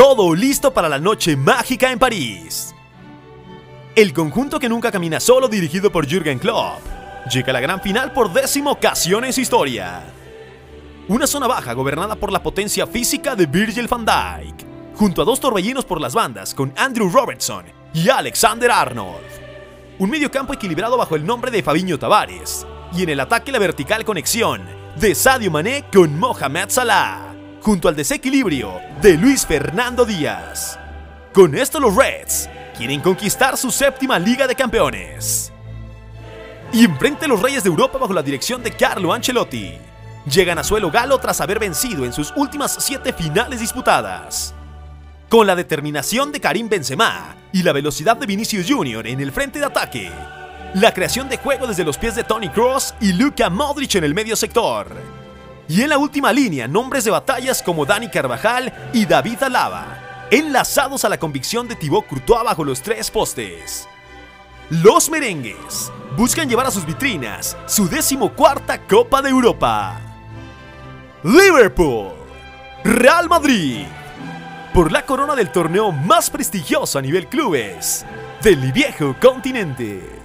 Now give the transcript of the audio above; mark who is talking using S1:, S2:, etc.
S1: Todo listo para la noche mágica en París. El conjunto que nunca camina solo, dirigido por Jürgen Klopp, llega a la gran final por décima ocasión en su historia. Una zona baja gobernada por la potencia física de Virgil van Dijk, junto a dos torbellinos por las bandas con Andrew Robertson y Alexander Arnold. Un mediocampo equilibrado bajo el nombre de Fabinho Tavares, y en el ataque la vertical conexión de Sadio Mané con Mohamed Salah junto al desequilibrio de Luis Fernando Díaz. Con esto los Reds quieren conquistar su séptima Liga de Campeones. Y enfrente a los Reyes de Europa bajo la dirección de Carlo Ancelotti. Llegan a suelo galo tras haber vencido en sus últimas siete finales disputadas. Con la determinación de Karim Benzema y la velocidad de Vinicius Jr. en el frente de ataque, la creación de juego desde los pies de Tony Cross y Luka Modric en el medio sector, y en la última línea, nombres de batallas como Dani Carvajal y David Alaba, enlazados a la convicción de Thibaut Courtois bajo los tres postes. Los merengues buscan llevar a sus vitrinas su decimocuarta Copa de Europa. Liverpool, Real Madrid, por la corona del torneo más prestigioso a nivel clubes del viejo continente.